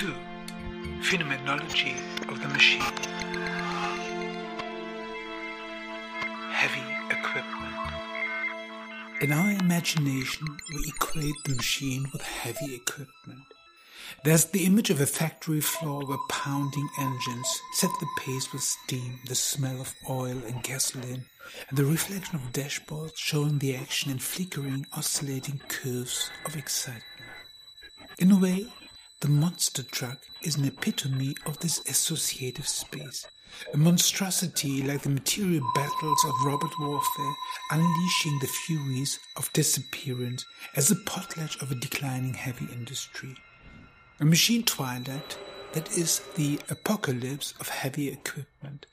2. Phenomenology of the machine. Heavy equipment. In our imagination, we equate the machine with heavy equipment. There's the image of a factory floor where pounding engines set the pace with steam, the smell of oil and gasoline, and the reflection of dashboards showing the action in flickering, oscillating curves of excitement. In a way, the monster truck is an epitome of this associative space, a monstrosity like the material battles of robot warfare, unleashing the furies of disappearance as a potlatch of a declining heavy industry. A machine twilight that is the apocalypse of heavy equipment.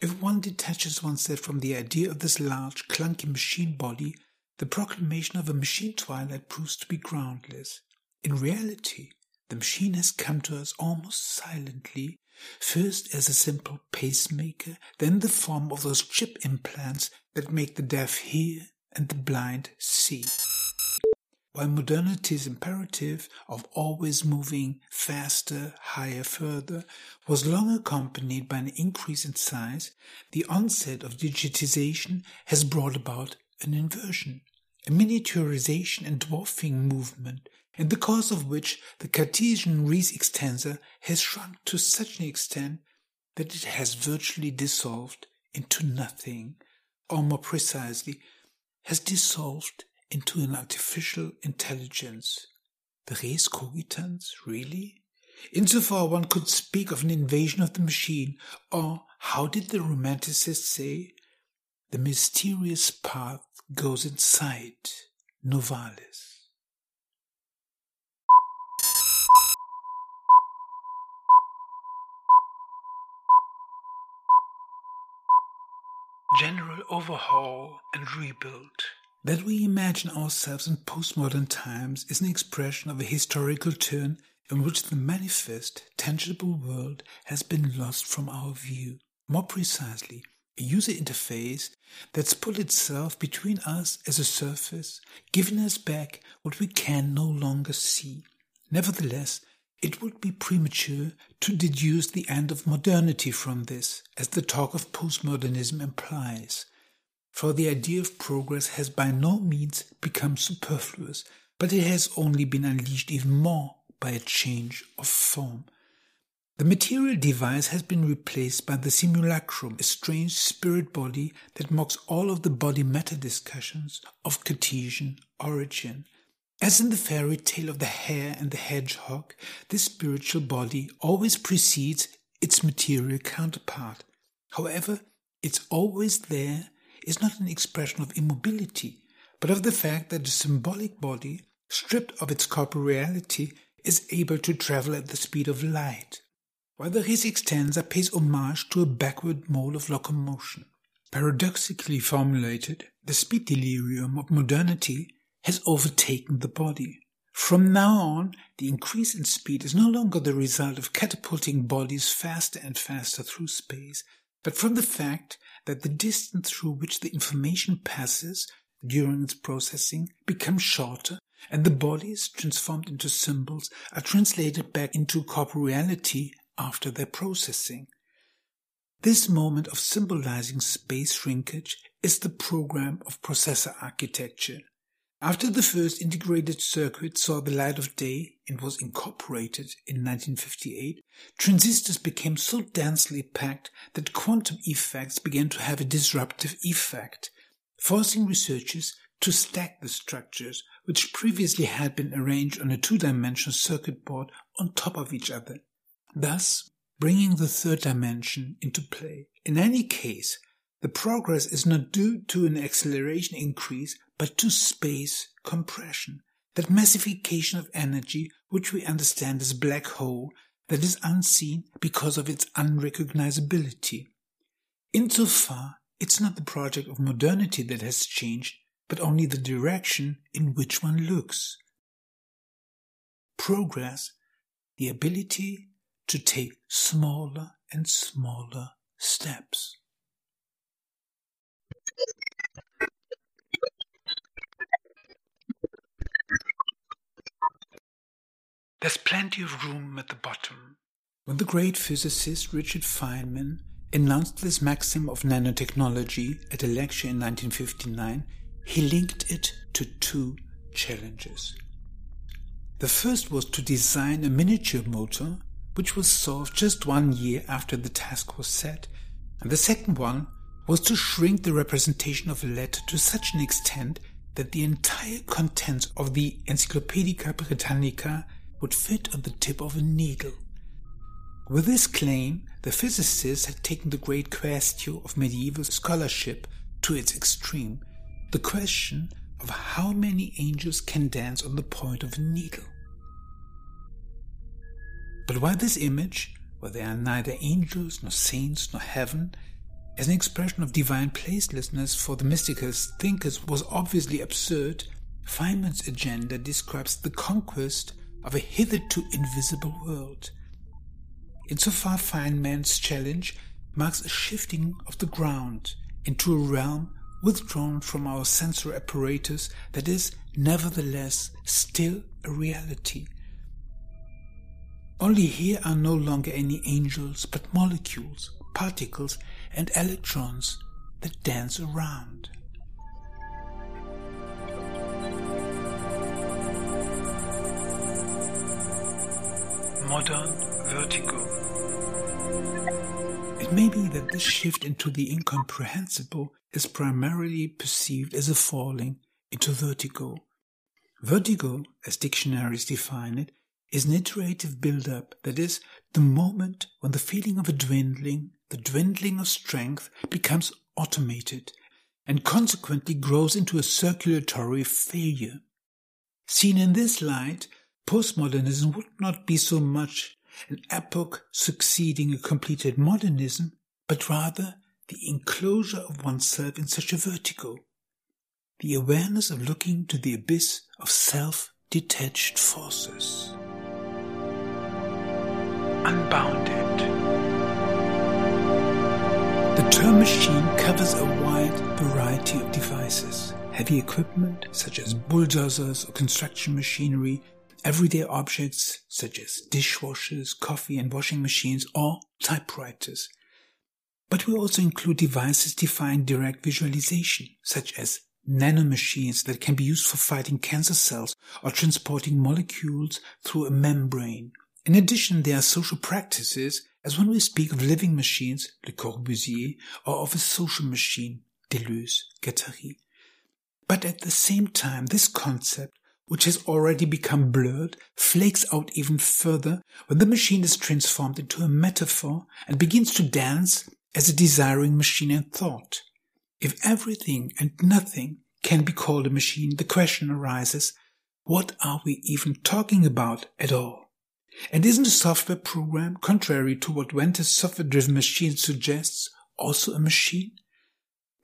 If one detaches oneself from the idea of this large, clunky machine body, the proclamation of a machine twilight proves to be groundless. In reality, the machine has come to us almost silently, first as a simple pacemaker, then the form of those chip implants that make the deaf hear and the blind see. While modernity's imperative of always moving faster, higher, further was long accompanied by an increase in size, the onset of digitization has brought about an inversion, a miniaturization and dwarfing movement, in the course of which the Cartesian res extensa has shrunk to such an extent that it has virtually dissolved into nothing, or more precisely, has dissolved into an artificial intelligence. The res cogitans, really? Insofar one could speak of an invasion of the machine, or how did the romanticists say? The mysterious path goes inside Novalis. General overhaul and rebuild. That we imagine ourselves in postmodern times is an expression of a historical turn in which the manifest, tangible world has been lost from our view. More precisely, a user interface that's put itself between us as a surface, giving us back what we can no longer see. Nevertheless, it would be premature to deduce the end of modernity from this, as the talk of postmodernism implies for the idea of progress has by no means become superfluous, but it has only been unleashed even more by a change of form. The material device has been replaced by the simulacrum, a strange spirit body that mocks all of the body matter discussions of Cartesian origin. As in the fairy tale of the hare and the hedgehog, this spiritual body always precedes its material counterpart. However, it's always there is not an expression of immobility, but of the fact that the symbolic body, stripped of its corporeality, is able to travel at the speed of light, while the res extensa pays homage to a backward mode of locomotion. Paradoxically formulated, the speed delirium of modernity has overtaken the body. From now on, the increase in speed is no longer the result of catapulting bodies faster and faster through space, but from the fact that the distance through which the information passes during its processing becomes shorter and the bodies transformed into symbols are translated back into corporeality after their processing. This moment of symbolizing space shrinkage is the program of processor architecture. After the first integrated circuit saw the light of day and was incorporated in 1958, transistors became so densely packed that quantum effects began to have a disruptive effect, forcing researchers to stack the structures which previously had been arranged on a two-dimensional circuit board on top of each other, thus bringing the third dimension into play. In any case, the progress is not due to an acceleration increase but to space compression, that massification of energy which we understand as black hole that is unseen because of its unrecognizability. Insofar, it's not the project of modernity that has changed, but only the direction in which one looks. Progress, the ability to take smaller and smaller steps. There's plenty of room at the bottom. When the great physicist Richard Feynman announced this maxim of nanotechnology at a lecture in 1959, he linked it to two challenges. The first was to design a miniature motor, which was solved just one year after the task was set, and the second one was to shrink the representation of a letter to such an extent that the entire contents of the Encyclopaedia Britannica would fit on the tip of a needle. With this claim, the physicists had taken the great question of medieval scholarship to its extreme, the question of how many angels can dance on the point of a needle. But while this image, where there are neither angels nor saints nor heaven, as an expression of divine placelessness for the mystical thinkers was obviously absurd, Feynman's agenda describes the conquest of a hitherto invisible world. Insofar, Feynman's challenge marks a shifting of the ground into a realm withdrawn from our sensory apparatus that is, nevertheless, still a reality. Only here are no longer any angels, but molecules, particles, and electrons that dance around. Modern vertigo. It may be that this shift into the incomprehensible is primarily perceived as a falling into vertigo. Vertigo, as dictionaries define it, is an iterative build-up, that is, the moment when the feeling of a dwindling, the dwindling of strength becomes automated and consequently grows into a circulatory failure. Seen in this light, postmodernism would not be so much an epoch succeeding a completed modernism, but rather the enclosure of oneself in such a vertigo, the awareness of looking to the abyss of self-detached forces. Unbounded. The term machine covers a wide variety of devices. Heavy equipment, such as bulldozers or construction machinery, everyday objects, such as dishwashers, coffee and washing machines, or typewriters. But we also include devices defying direct visualization, such as nanomachines that can be used for fighting cancer cells or transporting molecules through a membrane. In addition, there are social practices, as when we speak of living machines, Le Corbusier, or of a social machine, Deleuze, Guattari. But at the same time, this concept, which has already become blurred, flakes out even further when the machine is transformed into a metaphor and begins to dance as a desiring machine in thought. If everything and nothing can be called a machine, the question arises, what are we even talking about at all? And isn't a software program, contrary to what Venter's software-driven machine suggests, also a machine?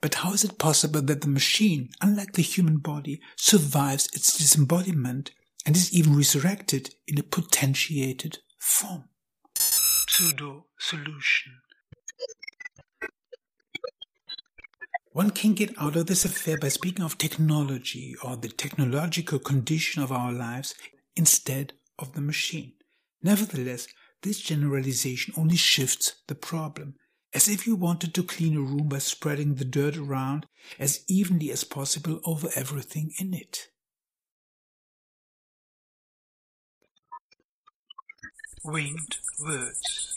But how is it possible that the machine, unlike the human body, survives its disembodiment and is even resurrected in a potentiated form? Pseudo solution. One can get out of this affair by speaking of technology or the technological condition of our lives instead of the machine. Nevertheless, this generalization only shifts the problem, as if you wanted to clean a room by spreading the dirt around as evenly as possible over everything in it. Winged words.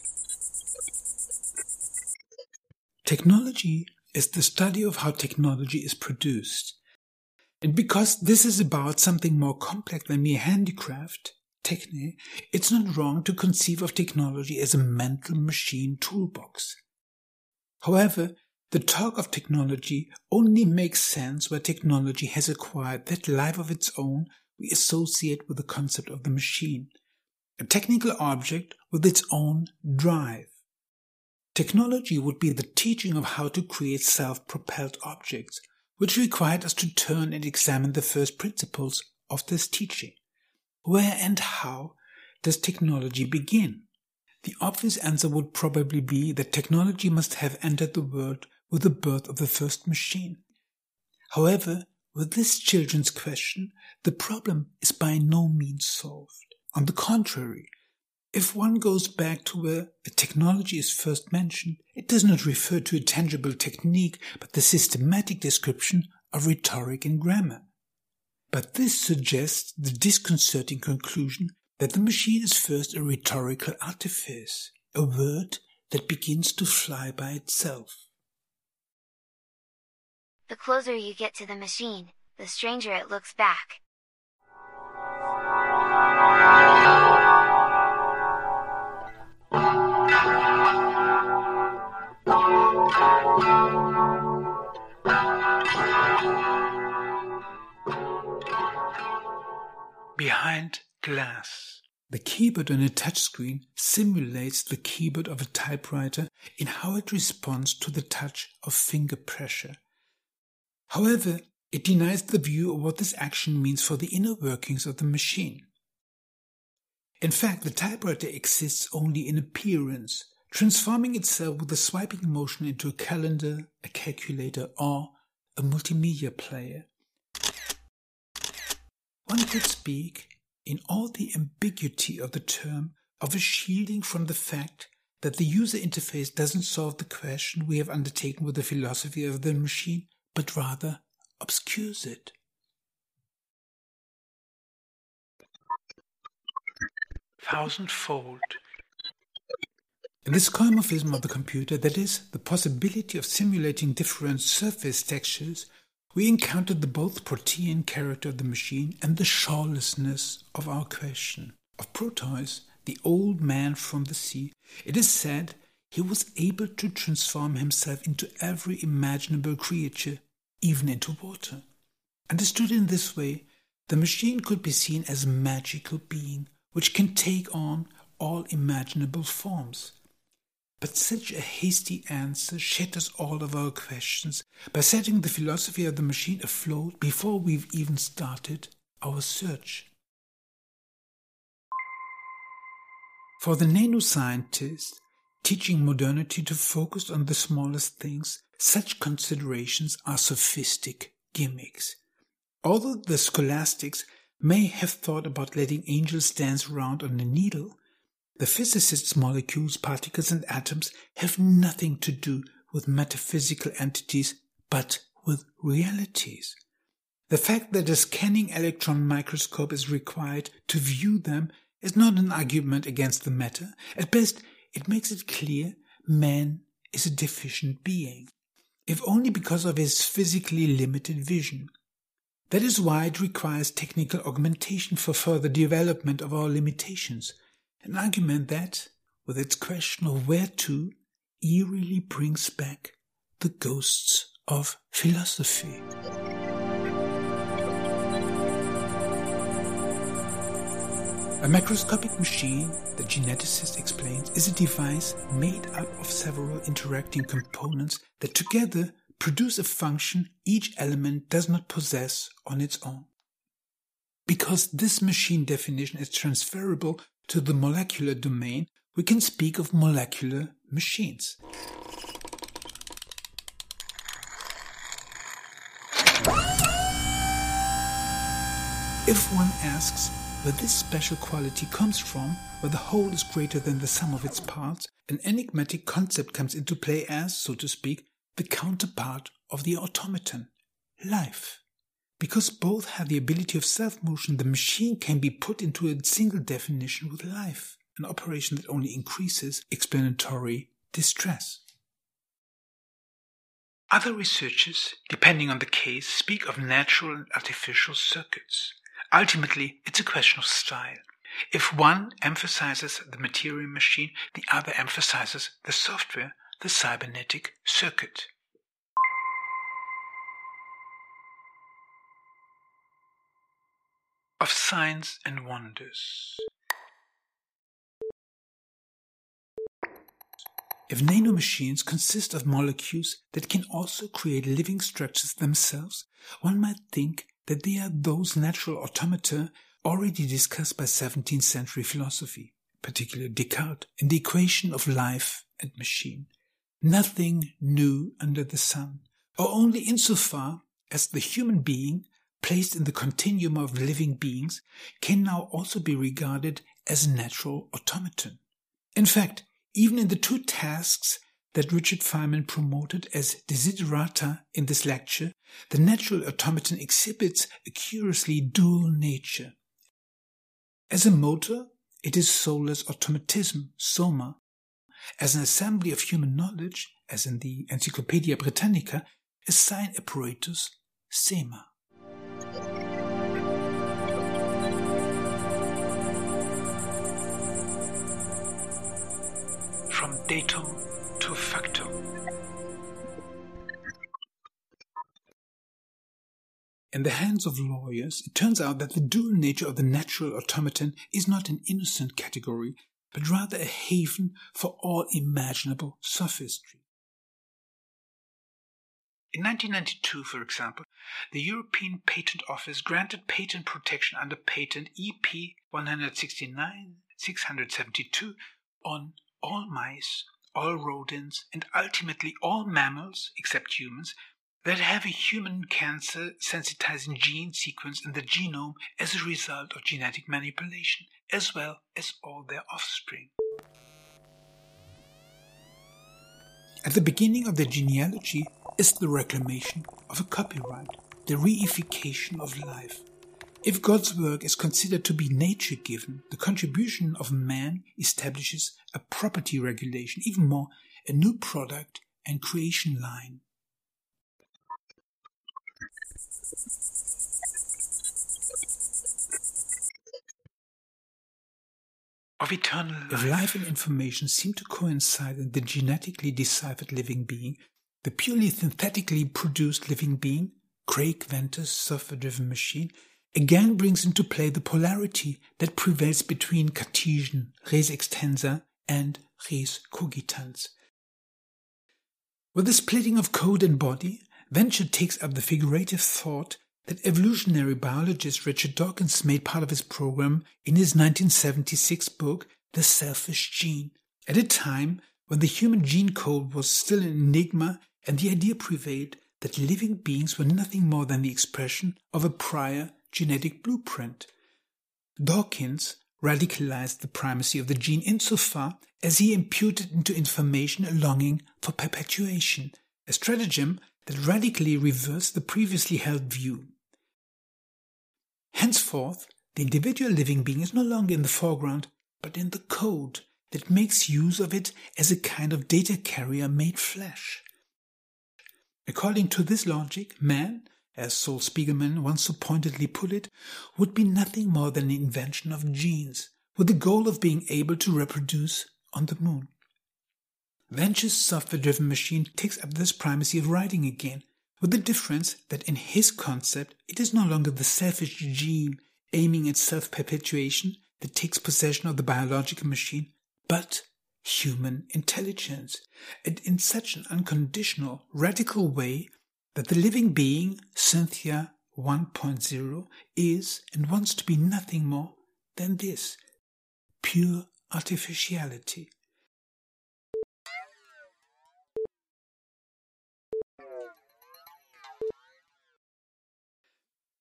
Technology is the study of how technology is produced. And because this is about something more complex than mere handicraft, techne, it's not wrong to conceive of technology as a mental machine toolbox. However, the talk of technology only makes sense where technology has acquired that life of its own we associate with the concept of the machine, a technical object with its own drive. Technology would be the teaching of how to create self-propelled objects, which required us to turn and examine the first principles of this teaching. Where and how does technology begin? The obvious answer would probably be that technology must have entered the world with the birth of the first machine. However, with this children's question, the problem is by no means solved. On the contrary, if one goes back to where technology is first mentioned, it does not refer to a tangible technique, but the systematic description of rhetoric and grammar. But this suggests the disconcerting conclusion that the machine is first a rhetorical artifice, a word that begins to fly by itself. The closer you get to the machine, the stranger it looks back. Behind glass. The keyboard on a touchscreen simulates the keyboard of a typewriter in how it responds to the touch of finger pressure. However, it denies the view of what this action means for the inner workings of the machine. In fact, the typewriter exists only in appearance, transforming itself with a swiping motion into a calendar, a calculator, or a multimedia player. One could speak, in all the ambiguity of the term, of a shielding from the fact that the user interface doesn't solve the question we have undertaken with the philosophy of the machine, but rather obscures it. Thousandfold. In this skeuomorphism of the computer, that is, the possibility of simulating different surface textures, we encountered the both protean character of the machine and the shawlessness of our question. Of Proteus, the old man from the sea, it is said he was able to transform himself into every imaginable creature, even into water. Understood in this way, the machine could be seen as a magical being which can take on all imaginable forms. But such a hasty answer shatters all of our questions by setting the philosophy of the machine afloat before we've even started our search. For the nanoscientist, teaching modernity to focus on the smallest things, such considerations are sophistic gimmicks. Although the scholastics may have thought about letting angels dance around on a needle, the physicists' molecules, particles, and atoms have nothing to do with metaphysical entities, but with realities. The fact that a scanning electron microscope is required to view them is not an argument against the matter. At best, it makes it clear man is a deficient being, if only because of his physically limited vision. That is why it requires technical augmentation for further development of our limitations. An argument that, with its question of where to, eerily brings back the ghosts of philosophy. A macroscopic machine, the geneticist explains, is a device made up of several interacting components that together produce a function each element does not possess on its own. Because this machine definition is transferable to the molecular domain, we can speak of molecular machines. If one asks where this special quality comes from, where the whole is greater than the sum of its parts, an enigmatic concept comes into play as, so to speak, the counterpart of the automaton, life. Because both have the ability of self motion, the machine can be put into a single definition with life, an operation that only increases explanatory distress. Other researchers, depending on the case, speak of natural and artificial circuits. Ultimately, it's a question of style. If one emphasizes the material machine, the other emphasizes the software, the cybernetic circuit. Of signs and wonders. If nanomachines consist of molecules that can also create living structures themselves, one might think that they are those natural automata already discussed by 17th century philosophy, particularly Descartes, in the equation of life and machine. Nothing new under the sun, or only insofar as the human being placed in the continuum of living beings, can now also be regarded as a natural automaton. In fact, even in the two tasks that Richard Feynman promoted as desiderata in this lecture, the natural automaton exhibits a curiously dual nature. As a motor, it is soulless automatism, soma. As an assembly of human knowledge, as in the Encyclopaedia Britannica, a sign apparatus, sema. Datum to factum. In the hands of lawyers, it turns out that the dual nature of the natural automaton is not an innocent category, but rather a haven for all imaginable sophistry. In 1992, for example, the European Patent Office granted patent protection under patent EP 169 672 on all mice, all rodents, and ultimately all mammals, except humans, that have a human cancer sensitizing gene sequence in the genome as a result of genetic manipulation, as well as all their offspring. At the beginning of the genealogy is the reclamation of a copyright, the reification of life. If God's work is considered to be nature given, the contribution of man establishes a property regulation, even more, a new product and creation line. Of eternal life. If life and information seem to coincide in the genetically deciphered living being, the purely synthetically produced living being, Craig Venter's software driven machine, again brings into play the polarity that prevails between Cartesian res extensa and res cogitans. With the splitting of code and body, Venter takes up the figurative thought that evolutionary biologist Richard Dawkins made part of his program in his 1976 book, The Selfish Gene, at a time when the human gene code was still an enigma and the idea prevailed that living beings were nothing more than the expression of a prior genetic blueprint. Dawkins radicalized the primacy of the gene insofar as he imputed into information a longing for perpetuation, a stratagem that radically reversed the previously held view. Henceforth, the individual living being is no longer in the foreground, but in the code that makes use of it as a kind of data carrier made flesh. According to this logic, man, as Sol Spiegelman once so pointedly put it, would be nothing more than an invention of genes, with the goal of being able to reproduce on the moon. Venter's software driven machine takes up this primacy of writing again, with the difference that in his concept it is no longer the selfish gene aiming at self perpetuation that takes possession of the biological machine, but human intelligence, and in such an unconditional, radical way that the living being, Synthia 1.0, is and wants to be nothing more than this pure artificiality.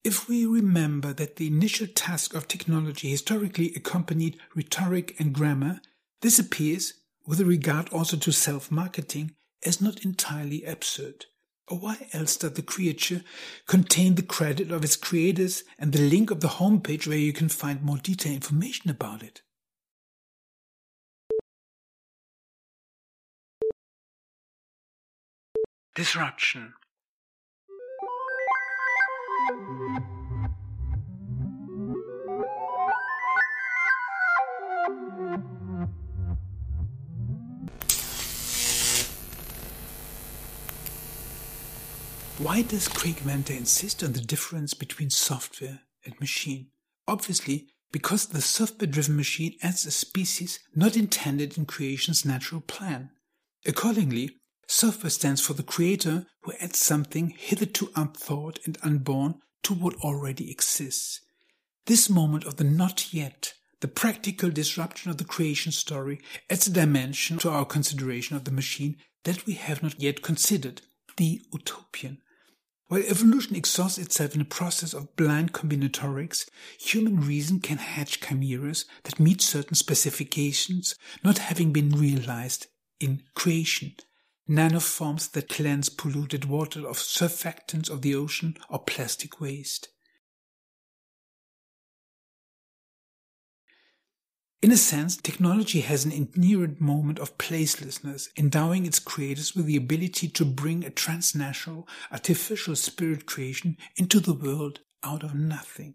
If we remember that the initial task of technology historically accompanied rhetoric and grammar, this appears, with regard also to self marketing, as not entirely absurd. Or why else does the creature contain the credit of its creators and the link of the homepage where you can find more detailed information about it? Disruption Why does Craig Venter insist on the difference between software and machine? Obviously, because the software driven machine adds a species not intended in creation's natural plan. Accordingly, software stands for the creator who adds something hitherto unthought and unborn to what already exists. This moment of the not yet, the practical disruption of the creation story, adds a dimension to our consideration of the machine that we have not yet considered, the utopian. While evolution exhausts itself in a process of blind combinatorics, human reason can hatch chimeras that meet certain specifications not having been realized in creation. Nanoforms that cleanse polluted water of surfactants of the ocean or plastic waste. In a sense, technology has an inherent moment of placelessness, endowing its creators with the ability to bring a transnational, artificial spirit creation into the world out of nothing.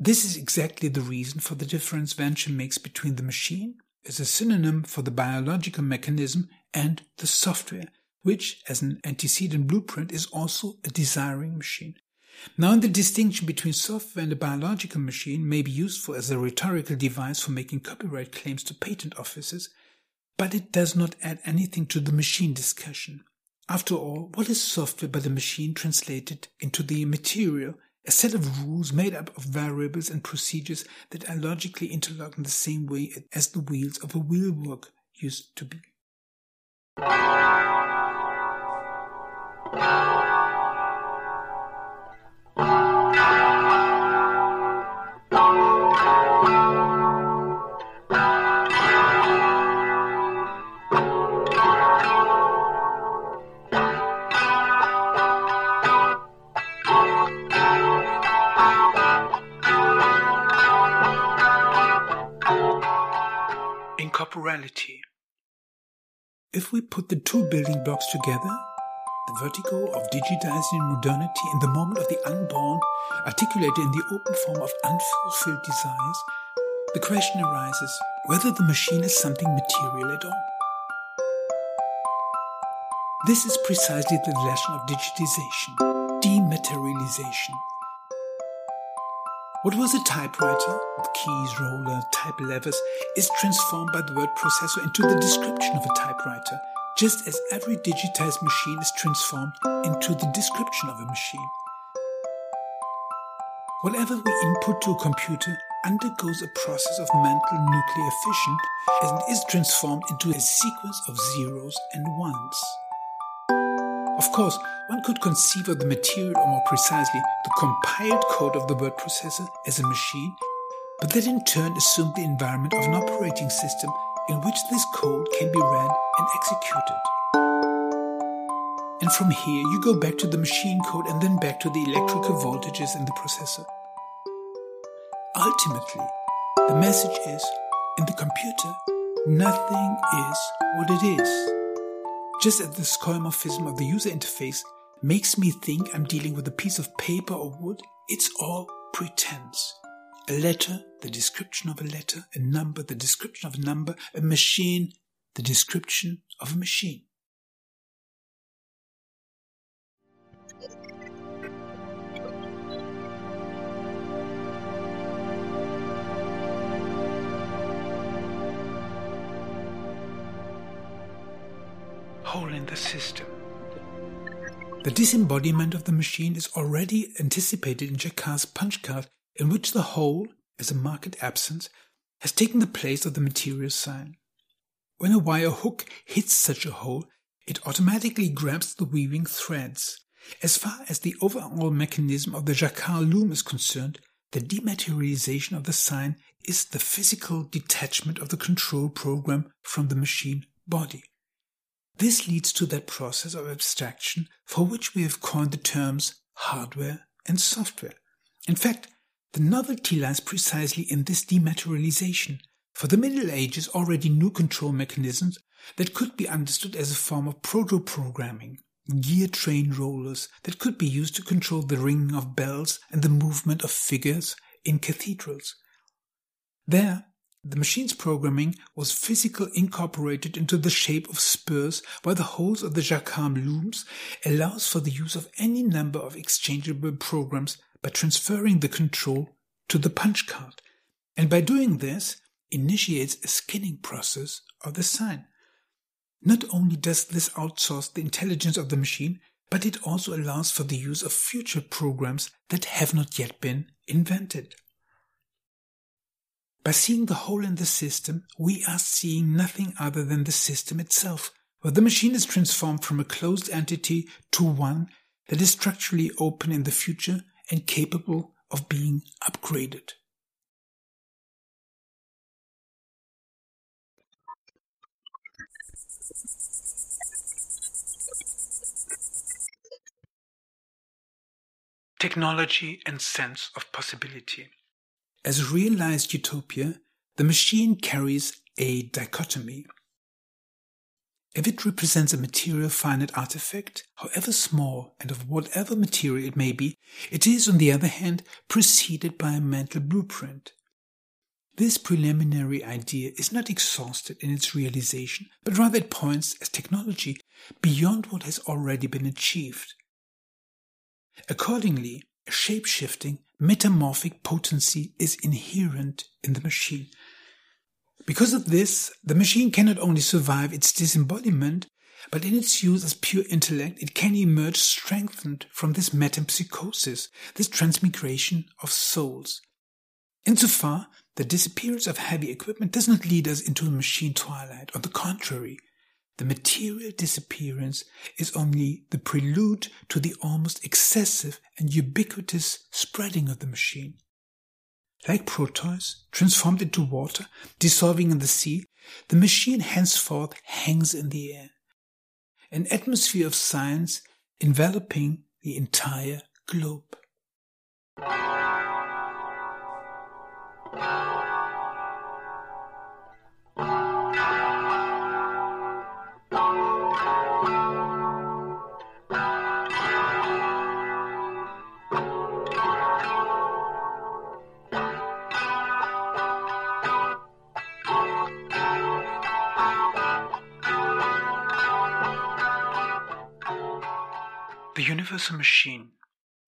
This is exactly the reason for the difference Venter makes between the machine, as a synonym for the biological mechanism, and the software, which, as an antecedent blueprint, is also a desiring machine. Now, the distinction between software and a biological machine may be useful as a rhetorical device for making copyright claims to patent offices, but it does not add anything to the machine discussion. After all, what is software but a machine translated into the material, a set of rules made up of variables and procedures that are logically interlocked in the same way as the wheels of a wheelwork used to be? Incorporality. If we put the two building blocks together, the vertigo of digitizing modernity in the moment of the unborn, articulated in the open form of unfulfilled desires, the question arises whether the machine is something material at all. This is precisely the lesson of digitization, dematerialization. What was a typewriter, with keys, roller, type levers, is transformed by the word processor into the description of a typewriter, just as every digitized machine is transformed into the description of a machine. Whatever we input to a computer undergoes a process of mental nuclear fission and is transformed into a sequence of zeros and ones. Of course, one could conceive of the material, or more precisely, the compiled code of the word processor as a machine, but that in turn assumed the environment of an operating system in which this code can be read and executed. And from here, you go back to the machine code and then back to the electrical voltages in the processor. Ultimately, the message is in the computer, nothing is what it is. Just as the skeuomorphism of the user interface makes me think I'm dealing with a piece of paper or wood, it's all pretense. A letter, the description of a letter, a number, the description of a number, a machine, the description of a machine. Hole in the system. The disembodiment of the machine is already anticipated in Jacquard's punch card, in which the hole, as a marked absence, has taken the place of the material sign. When a wire hook hits such a hole, it automatically grabs the weaving threads. As far as the overall mechanism of the Jacquard loom is concerned, the dematerialization of the sign is the physical detachment of the control program from the machine body. This leads to that process of abstraction for which we have coined the terms hardware and software. In fact, the novelty lies precisely in this dematerialization. For the Middle Ages already knew control mechanisms that could be understood as a form of proto-programming, gear train rollers that could be used to control the ringing of bells and the movement of figures in cathedrals. There, the machine's programming was physical incorporated into the shape of spurs, while the holes of the Jacquard looms allows for the use of any number of exchangeable programs by transferring the control to the punch card, and by doing this initiates a skinning process of the sign. Not only does this outsource the intelligence of the machine, but it also allows for the use of future programs that have not yet been invented. By seeing the hole in the system, we are seeing nothing other than the system itself, where the machine is transformed from a closed entity to one that is structurally open in the future and capable of being upgraded. Technology and sense of possibility. As realized utopia, the machine carries a dichotomy. If it represents a material finite artifact, however small and of whatever material it may be, it is, on the other hand, preceded by a mental blueprint. This preliminary idea is not exhausted in its realization, but rather it points as technology beyond what has already been achieved. Accordingly, a shape-shifting, metamorphic potency is inherent in the machine. Because of this, the machine cannot only survive its disembodiment, but in its use as pure intellect, it can emerge strengthened from this metempsychosis, this transmigration of souls. Insofar, the disappearance of heavy equipment does not lead us into a machine twilight. On the contrary, the material disappearance is only the prelude to the almost excessive and ubiquitous spreading of the machine. Like Proteus, transformed into water, dissolving in the sea, the machine henceforth hangs in the air. An atmosphere of science enveloping the entire globe. The universal machine.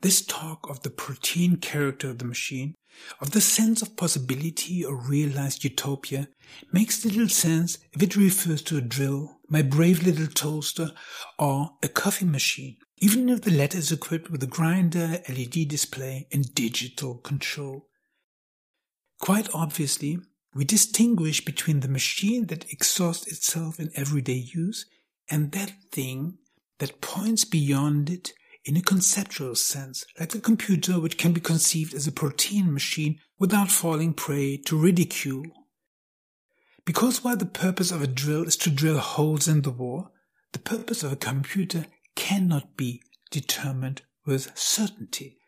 This talk of the protean character of the machine, of the sense of possibility or realized utopia, makes little sense if it refers to a drill, my brave little toaster, or a coffee machine, even if the latter is equipped with a grinder, LED display, and digital control. Quite obviously, we distinguish between the machine that exhausts itself in everyday use and that thing that points beyond it in a conceptual sense, like a computer which can be conceived as a protean machine without falling prey to ridicule. Because while the purpose of a drill is to drill holes in the wall, the purpose of a computer cannot be determined with certainty.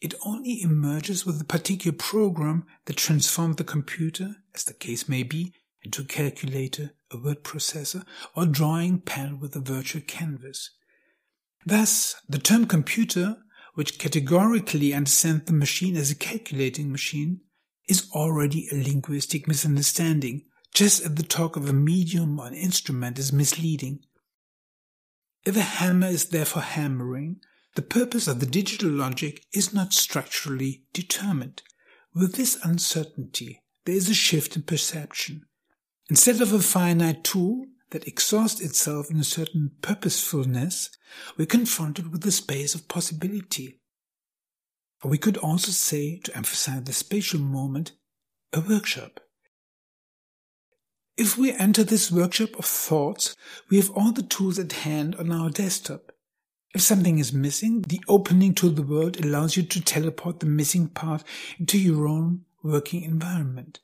It only emerges with a particular program that transforms the computer, as the case may be, into a calculator, a word processor, or drawing pen with a virtual canvas. Thus, the term computer, which categorically understands the machine as a calculating machine, is already a linguistic misunderstanding, just as the talk of a medium or an instrument is misleading. If a hammer is therefore hammering, the purpose of the digital logic is not structurally determined. With this uncertainty, there is a shift in perception. Instead of a finite tool that exhausts itself in a certain purposefulness, we're confronted with the space of possibility. Or we could also say, to emphasize the spatial moment, a workshop. If we enter this workshop of thoughts, we have all the tools at hand on our desktop. If something is missing, the opening to the world allows you to teleport the missing part into your own working environment.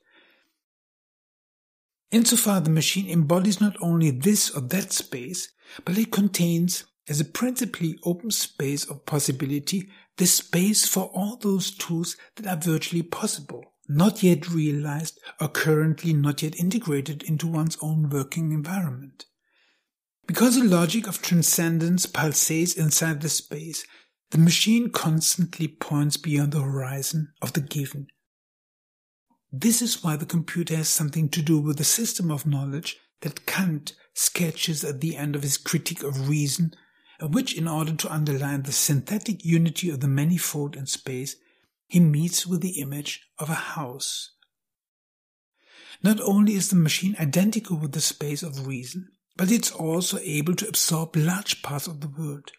Insofar the machine embodies not only this or that space, but it contains, as a principally open space of possibility, the space for all those tools that are virtually possible, not yet realized or currently not yet integrated into one's own working environment. Because the logic of transcendence pulsates inside the space, the machine constantly points beyond the horizon of the given this is why the computer has something to do with the system of knowledge that Kant sketches at the end of his Critique of Reason, which, in order to underline the synthetic unity of the manifold in space, he meets with the image of a house. Not only is the machine identical with the space of reason, but it's also able to absorb large parts of the world.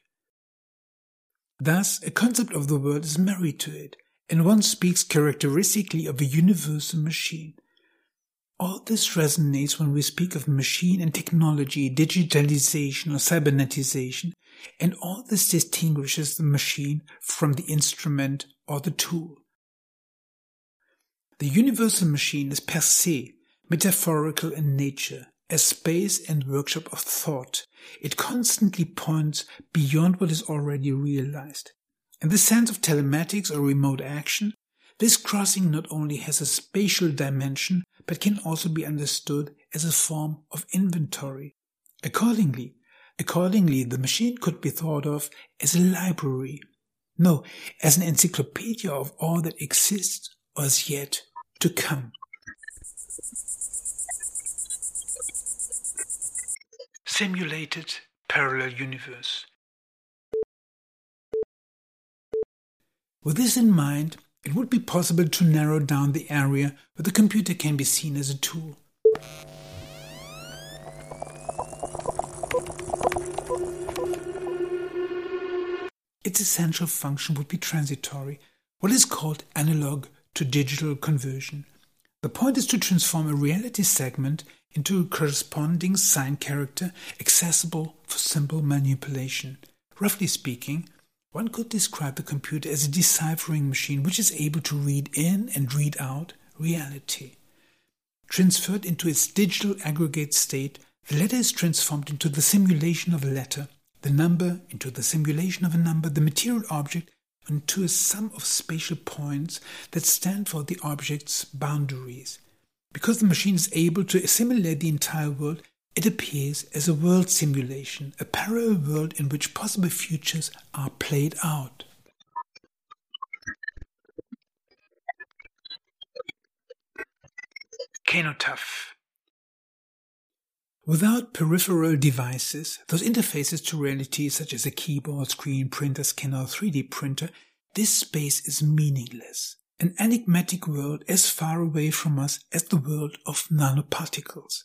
Thus, a concept of the world is married to it, and one speaks characteristically of a universal machine. All this resonates when we speak of machine and technology, digitalization or cybernetization, and all this distinguishes the machine from the instrument or the tool. The universal machine is per se metaphorical in nature, a space and workshop of thought. It constantly points beyond what is already realized. In the sense of telematics or remote action, this crossing not only has a spatial dimension, but can also be understood as a form of inventory. Accordingly, accordingly, the machine could be thought of as a library. No, as an encyclopedia of all that exists or is yet to come. Simulated parallel universe. With this in mind, it would be possible to narrow down the area where the computer can be seen as a tool. Its essential function would be transitory, what is called analog to digital conversion. The point is to transform a reality segment into a corresponding sign character accessible for simple manipulation. Roughly speaking, one could describe the computer as a deciphering machine which is able to read in and read out reality. Transferred into its digital aggregate state, the letter is transformed into the simulation of a letter, the number into the simulation of a number, the material object into a sum of spatial points that stand for the object's boundaries. Because the machine is able to assimilate the entire world, it appears as a world simulation, a parallel world in which possible futures are played out. Cenotaph Without peripheral devices, those interfaces to reality such as a keyboard, screen, printer, scanner, 3D printer, this space is meaningless. An enigmatic world as far away from us as the world of nanoparticles.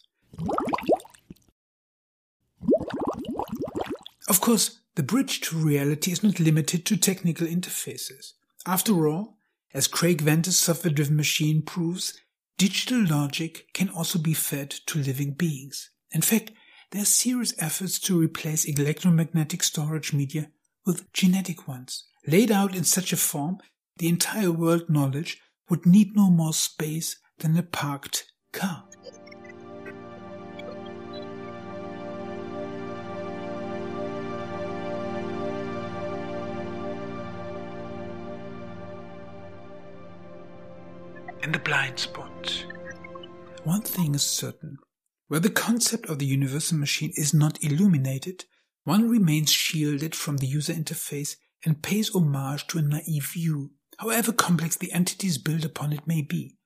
Of course, the bridge to reality is not limited to technical interfaces. After all, as Craig Venter's software driven machine proves, digital logic can also be fed to living beings. In fact, there are serious efforts to replace electromagnetic storage media with genetic ones. Laid out in such a form, the entire world knowledge would need no more space than a parked car. In the blind spot. One thing is certain where the concept of the universal machine is not illuminated, one remains shielded from the user interface and pays homage to a naive view, however complex the entities built upon it may be.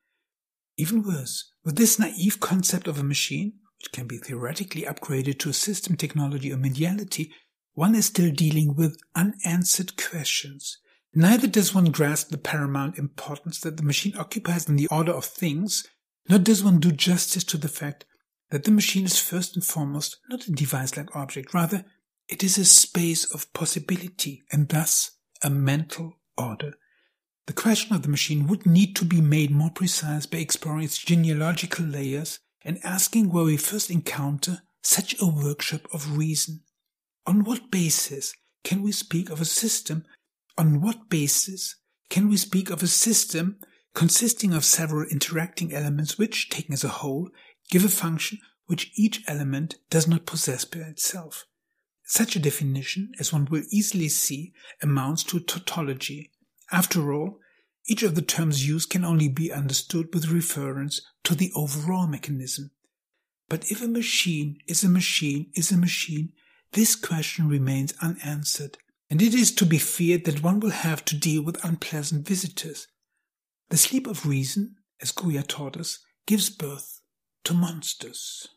Even worse, with this naive concept of a machine, which can be theoretically upgraded to a system technology or mediality, one is still dealing with unanswered questions. Neither does one grasp the paramount importance that the machine occupies in the order of things, nor does one do justice to the fact that the machine is first and foremost not a device-like object, rather it is a space of possibility and thus a mental order. The question of the machine would need to be made more precise by exploring its genealogical layers and asking where we first encounter such a workshop of reason. On what basis can we speak of a system? On what basis can we speak of a system consisting of several interacting elements which, taken as a whole, give a function which each element does not possess by itself. Such a definition, as one will easily see, amounts to tautology. After all, each of the terms used can only be understood with reference to the overall mechanism. But if a machine is a machine is a machine, this question remains unanswered, and it is to be feared that one will have to deal with unpleasant visitors. The sleep of reason, as Goya taught us, gives birth to monsters.